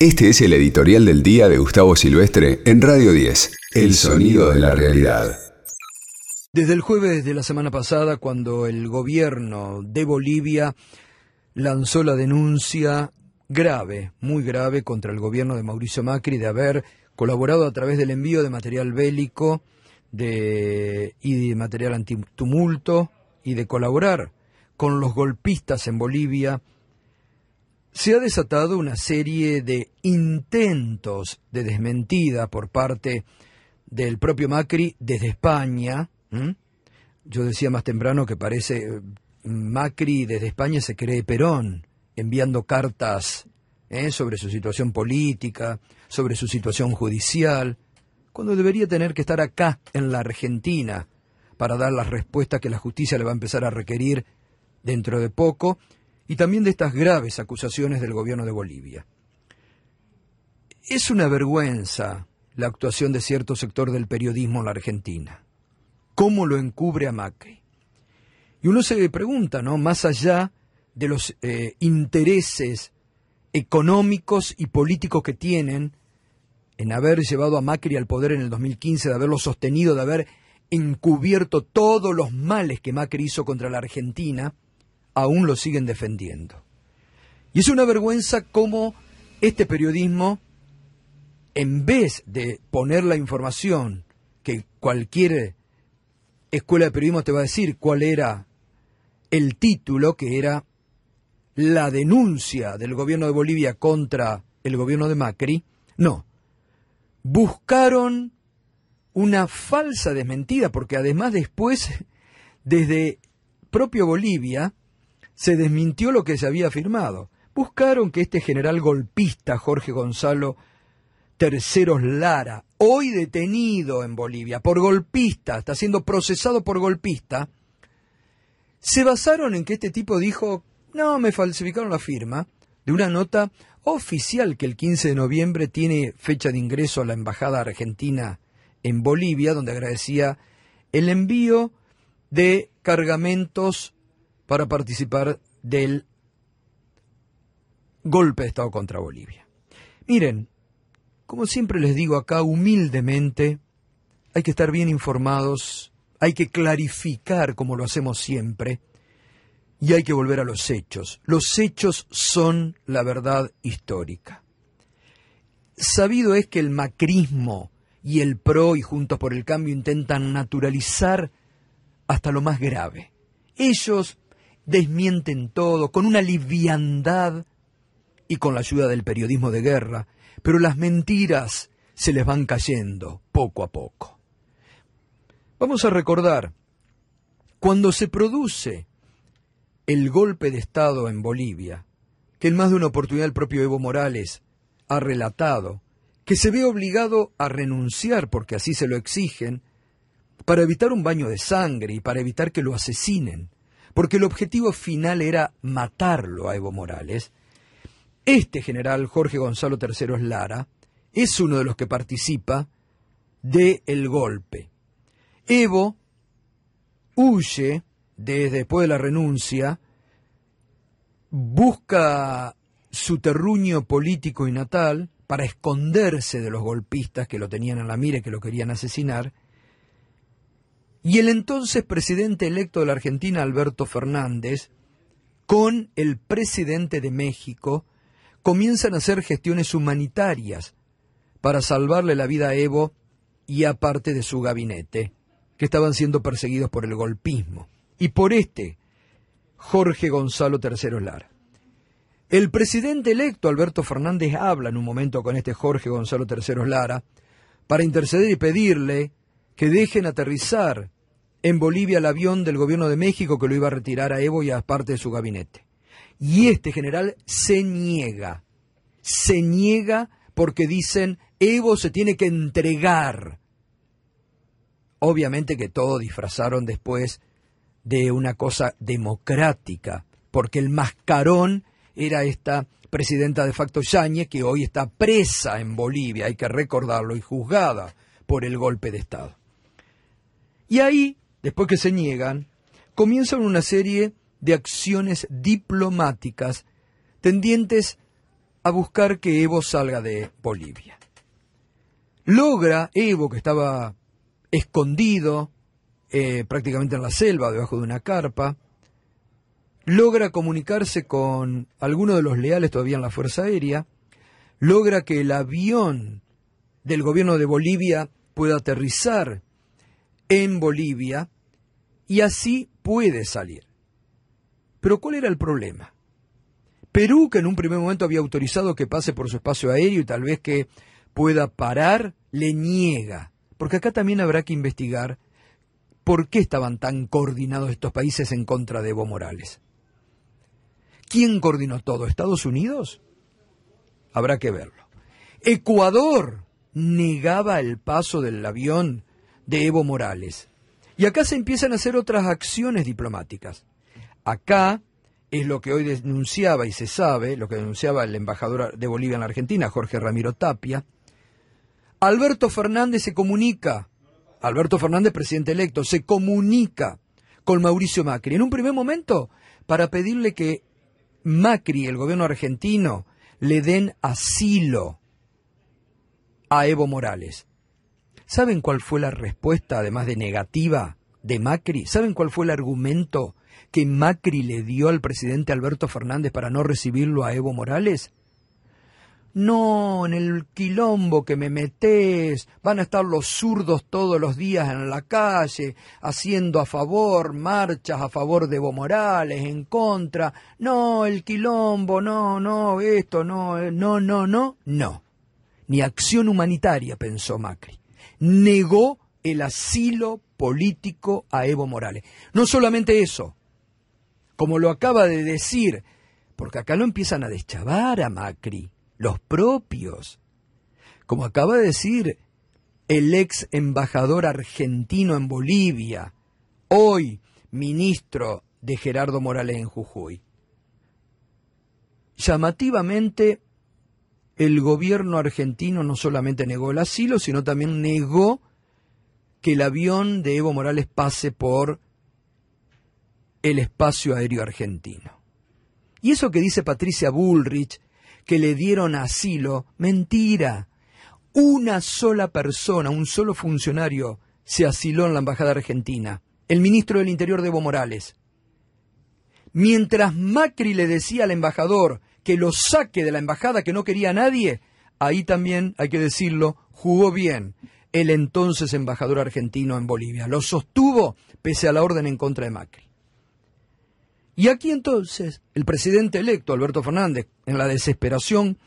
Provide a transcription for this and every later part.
Este es el editorial del día de Gustavo Silvestre en Radio 10, El sonido de la realidad. Desde el jueves de la semana pasada, cuando el gobierno de Bolivia lanzó la denuncia grave, muy grave, contra el gobierno de Mauricio Macri de haber colaborado a través del envío de material bélico y de material antitumulto y de colaborar con los golpistas en Bolivia, se ha desatado una serie de intentos de desmentida por parte del propio Macri desde España. Yo decía más temprano que parece eh, Macri desde España se cree Perón, enviando cartas ¿eh? sobre su situación política, sobre su situación judicial, cuando debería tener que estar acá, en la Argentina, para dar las respuestas que la justicia le va a empezar a requerir dentro de poco, y también de estas graves acusaciones del gobierno de Bolivia. Es una vergüenza la actuación de cierto sector del periodismo en la Argentina. ¿Cómo lo encubre a Macri? Y uno se pregunta, ¿no? Más allá de los eh, intereses económicos y políticos que tienen en haber llevado a Macri al poder en el 2015, de haberlo sostenido, de haber encubierto todos los males que Macri hizo contra la Argentina, aún lo siguen defendiendo. Y es una vergüenza cómo este periodismo, en vez de poner la información que cualquier escuela de periodismo te va a decir cuál era el título, que era la denuncia del gobierno de Bolivia contra el gobierno de Macri, no. Buscaron una falsa desmentida, porque además después, desde propio Bolivia, se desmintió lo que se había afirmado. Buscaron que este general golpista, Jorge Gonzalo Terceros Lara, hoy detenido en Bolivia por golpista, está siendo procesado por golpista, se basaron en que este tipo dijo, no, me falsificaron la firma de una nota oficial que el 15 de noviembre tiene fecha de ingreso a la Embajada Argentina en Bolivia, donde agradecía el envío de cargamentos para participar del golpe de Estado contra Bolivia. Miren, como siempre les digo acá humildemente, hay que estar bien informados, hay que clarificar como lo hacemos siempre, y hay que volver a los hechos. Los hechos son la verdad histórica. Sabido es que el macrismo y el PRO y Juntos por el Cambio intentan naturalizar hasta lo más grave. Ellos desmienten todo con una liviandad y con la ayuda del periodismo de guerra, pero las mentiras se les van cayendo poco a poco. Vamos a recordar, cuando se produce el golpe de Estado en Bolivia, que en más de una oportunidad el propio Evo Morales ha relatado, que se ve obligado a renunciar porque así se lo exigen, para evitar un baño de sangre y para evitar que lo asesinen porque el objetivo final era matarlo a Evo Morales, este general Jorge Gonzalo III Lara es uno de los que participa del el golpe. Evo huye desde después de la renuncia, busca su terruño político y natal para esconderse de los golpistas que lo tenían a la mira y que lo querían asesinar, y el entonces presidente electo de la Argentina, Alberto Fernández, con el presidente de México, comienzan a hacer gestiones humanitarias para salvarle la vida a Evo y a parte de su gabinete, que estaban siendo perseguidos por el golpismo. Y por este, Jorge Gonzalo III Lara. El presidente electo, Alberto Fernández, habla en un momento con este Jorge Gonzalo III Lara para interceder y pedirle que dejen aterrizar en Bolivia el avión del gobierno de México que lo iba a retirar a Evo y a parte de su gabinete. Y este general se niega, se niega porque dicen Evo se tiene que entregar. Obviamente que todo disfrazaron después de una cosa democrática, porque el mascarón era esta presidenta de facto Yáñez, que hoy está presa en Bolivia, hay que recordarlo, y juzgada por el golpe de Estado. Y ahí, después que se niegan, comienzan una serie de acciones diplomáticas tendientes a buscar que Evo salga de Bolivia. Logra Evo, que estaba escondido eh, prácticamente en la selva, debajo de una carpa, logra comunicarse con alguno de los leales todavía en la Fuerza Aérea, logra que el avión del gobierno de Bolivia pueda aterrizar en Bolivia y así puede salir. Pero ¿cuál era el problema? Perú, que en un primer momento había autorizado que pase por su espacio aéreo y tal vez que pueda parar, le niega. Porque acá también habrá que investigar por qué estaban tan coordinados estos países en contra de Evo Morales. ¿Quién coordinó todo? ¿Estados Unidos? Habrá que verlo. Ecuador negaba el paso del avión de Evo Morales. Y acá se empiezan a hacer otras acciones diplomáticas. Acá es lo que hoy denunciaba y se sabe, lo que denunciaba el embajador de Bolivia en la Argentina, Jorge Ramiro Tapia. Alberto Fernández se comunica, Alberto Fernández, presidente electo, se comunica con Mauricio Macri. En un primer momento, para pedirle que Macri, el gobierno argentino, le den asilo a Evo Morales. ¿Saben cuál fue la respuesta, además de negativa, de Macri? ¿Saben cuál fue el argumento que Macri le dio al presidente Alberto Fernández para no recibirlo a Evo Morales? No, en el quilombo que me metés, van a estar los zurdos todos los días en la calle, haciendo a favor, marchas a favor de Evo Morales, en contra. No, el quilombo, no, no, esto, no, eh, no, no, no, no. Ni acción humanitaria, pensó Macri. Negó el asilo político a Evo Morales. No solamente eso, como lo acaba de decir, porque acá lo empiezan a deschavar a Macri los propios. Como acaba de decir el ex embajador argentino en Bolivia, hoy ministro de Gerardo Morales en Jujuy. Llamativamente, el gobierno argentino no solamente negó el asilo, sino también negó que el avión de Evo Morales pase por el espacio aéreo argentino. Y eso que dice Patricia Bullrich, que le dieron asilo. Mentira. Una sola persona, un solo funcionario se asiló en la Embajada Argentina, el ministro del Interior de Evo Morales. Mientras Macri le decía al embajador que lo saque de la embajada que no quería nadie, ahí también, hay que decirlo, jugó bien el entonces embajador argentino en Bolivia. Lo sostuvo pese a la orden en contra de Macri. Y aquí entonces el presidente electo, Alberto Fernández, en la desesperación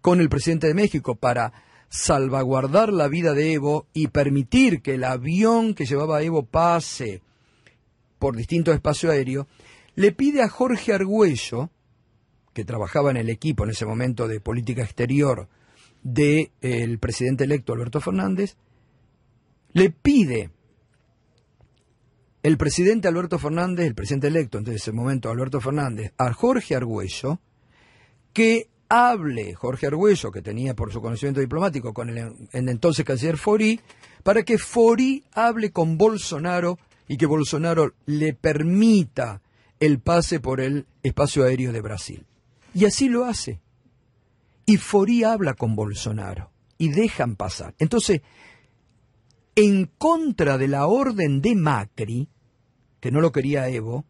con el presidente de México para salvaguardar la vida de Evo y permitir que el avión que llevaba a Evo pase por distintos espacios aéreos, le pide a Jorge Argüello, que trabajaba en el equipo en ese momento de política exterior del presidente electo Alberto Fernández, le pide el presidente Alberto Fernández, el presidente electo en ese momento Alberto Fernández, a Jorge Argüello, que hable Jorge Argüello, que tenía por su conocimiento diplomático con el en entonces canciller Fori, para que Fori hable con Bolsonaro y que Bolsonaro le permita el pase por el espacio aéreo de Brasil. Y así lo hace. Y Fori habla con Bolsonaro y dejan pasar. Entonces, en contra de la orden de Macri, que no lo quería Evo,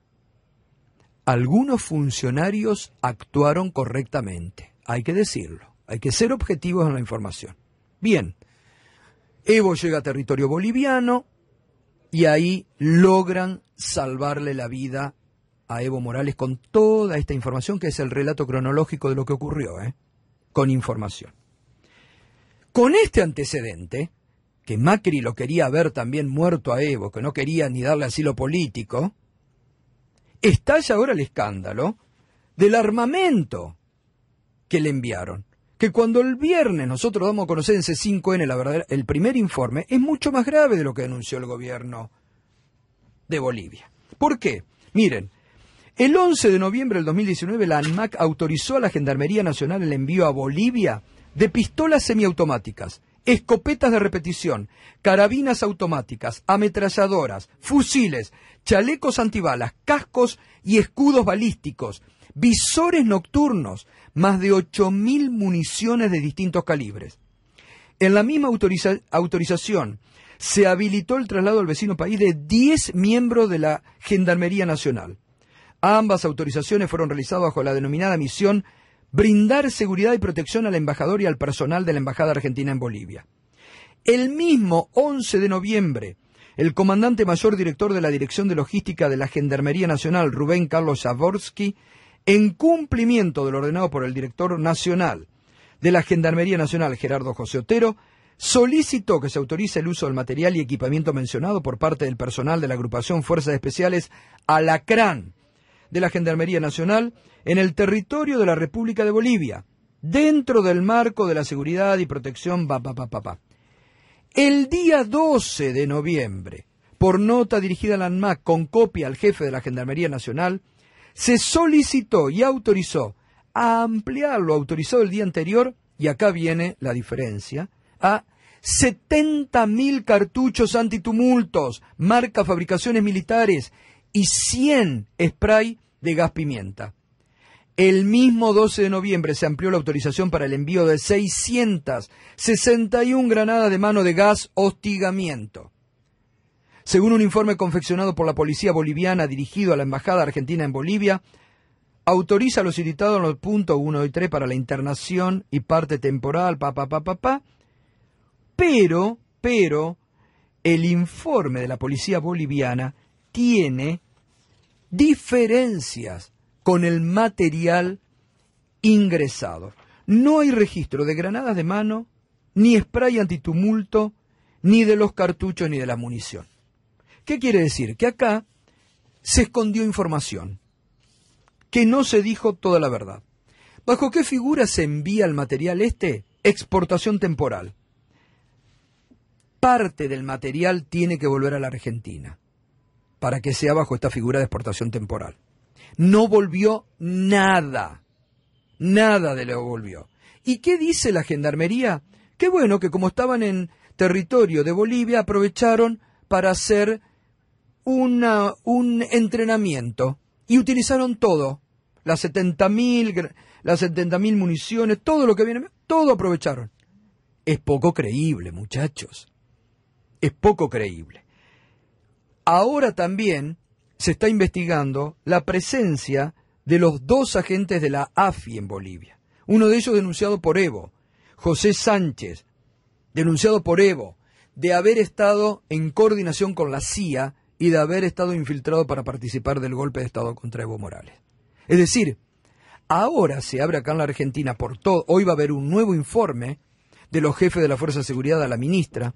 algunos funcionarios actuaron correctamente. Hay que decirlo. Hay que ser objetivos en la información. Bien, Evo llega a territorio boliviano y ahí logran salvarle la vida a Evo Morales con toda esta información que es el relato cronológico de lo que ocurrió, ¿eh? con información. Con este antecedente, que Macri lo quería ver también muerto a Evo, que no quería ni darle asilo político, estalla ahora el escándalo del armamento que le enviaron. Que cuando el viernes nosotros damos a conocer en C5N la el primer informe, es mucho más grave de lo que denunció el gobierno de Bolivia. ¿Por qué? Miren, el 11 de noviembre del 2019 la ANMAC autorizó a la Gendarmería Nacional el envío a Bolivia de pistolas semiautomáticas escopetas de repetición, carabinas automáticas, ametralladoras, fusiles, chalecos antibalas, cascos y escudos balísticos, visores nocturnos, más de 8.000 municiones de distintos calibres. En la misma autorización se habilitó el traslado al vecino país de 10 miembros de la Gendarmería Nacional. Ambas autorizaciones fueron realizadas bajo la denominada misión brindar seguridad y protección al embajador y al personal de la Embajada Argentina en Bolivia. El mismo 11 de noviembre, el comandante mayor director de la Dirección de Logística de la Gendarmería Nacional, Rubén Carlos Jaworski, en cumplimiento de lo ordenado por el director nacional de la Gendarmería Nacional, Gerardo José Otero, solicitó que se autorice el uso del material y equipamiento mencionado por parte del personal de la agrupación Fuerzas Especiales Alacrán de la Gendarmería Nacional en el territorio de la República de Bolivia, dentro del marco de la seguridad y protección. El día 12 de noviembre, por nota dirigida a la ANMAC con copia al jefe de la Gendarmería Nacional, se solicitó y autorizó a ampliar lo autorizado el día anterior, y acá viene la diferencia, a 70.000 cartuchos antitumultos, marca fabricaciones militares y 100 spray de gas pimienta. El mismo 12 de noviembre se amplió la autorización para el envío de 661 granadas de mano de gas hostigamiento. Según un informe confeccionado por la policía boliviana dirigido a la Embajada Argentina en Bolivia, autoriza a los citados en los puntos 1 y 3 para la internación y parte temporal, pa, pero, pero, el informe de la policía boliviana tiene diferencias con el material ingresado. No hay registro de granadas de mano, ni spray antitumulto, ni de los cartuchos, ni de la munición. ¿Qué quiere decir? Que acá se escondió información, que no se dijo toda la verdad. ¿Bajo qué figura se envía el material este? Exportación temporal parte del material tiene que volver a la Argentina para que sea bajo esta figura de exportación temporal. No volvió nada, nada de lo volvió. ¿Y qué dice la Gendarmería? Qué bueno que como estaban en territorio de Bolivia aprovecharon para hacer una, un entrenamiento y utilizaron todo, las 70.000 las 70.000 municiones, todo lo que viene, todo aprovecharon. Es poco creíble, muchachos es poco creíble. Ahora también se está investigando la presencia de los dos agentes de la AFI en Bolivia. Uno de ellos denunciado por Evo, José Sánchez, denunciado por Evo, de haber estado en coordinación con la CIA y de haber estado infiltrado para participar del golpe de Estado contra Evo Morales. Es decir, ahora se abre acá en la Argentina por todo, hoy va a haber un nuevo informe de los jefes de la Fuerza de Seguridad a la ministra,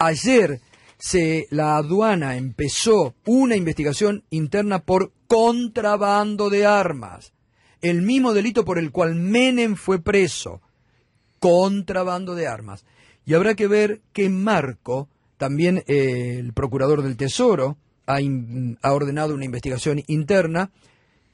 Ayer se, la aduana empezó una investigación interna por contrabando de armas, el mismo delito por el cual Menem fue preso, contrabando de armas. Y habrá que ver qué marco también eh, el procurador del Tesoro ha, ha ordenado una investigación interna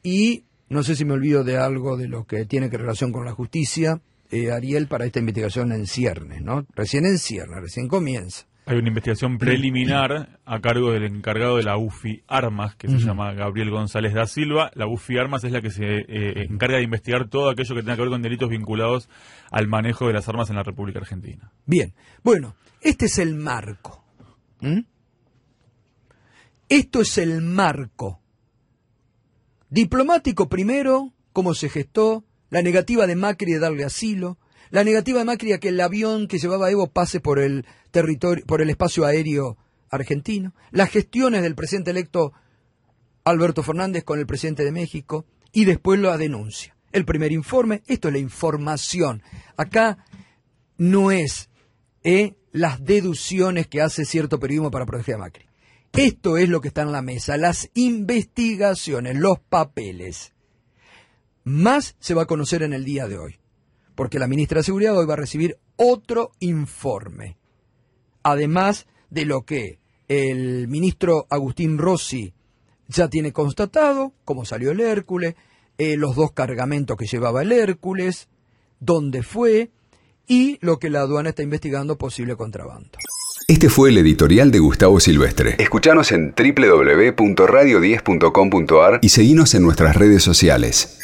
y no sé si me olvido de algo de lo que tiene que relación con la justicia, eh, Ariel, para esta investigación en ciernes, ¿no? Recién en ciernes, recién comienza. Hay una investigación preliminar a cargo del encargado de la UFI Armas, que se llama Gabriel González da Silva. La UFI Armas es la que se eh, encarga de investigar todo aquello que tenga que ver con delitos vinculados al manejo de las armas en la República Argentina. Bien, bueno, este es el marco. Esto es el marco. Diplomático primero, cómo se gestó, la negativa de Macri de darle asilo, la negativa de Macri a que el avión que llevaba Evo pase por el territorio, por el espacio aéreo argentino, las gestiones del presidente electo Alberto Fernández con el presidente de México y después la denuncia. El primer informe, esto es la información. Acá no es eh, las deducciones que hace cierto periodismo para proteger a Macri. Esto es lo que está en la mesa, las investigaciones, los papeles. Más se va a conocer en el día de hoy porque la ministra de Seguridad hoy va a recibir otro informe, además de lo que el ministro Agustín Rossi ya tiene constatado, cómo salió el Hércules, eh, los dos cargamentos que llevaba el Hércules, dónde fue y lo que la aduana está investigando posible contrabando. Este fue el editorial de Gustavo Silvestre. Escuchanos en www.radio10.com.ar y seguinos en nuestras redes sociales.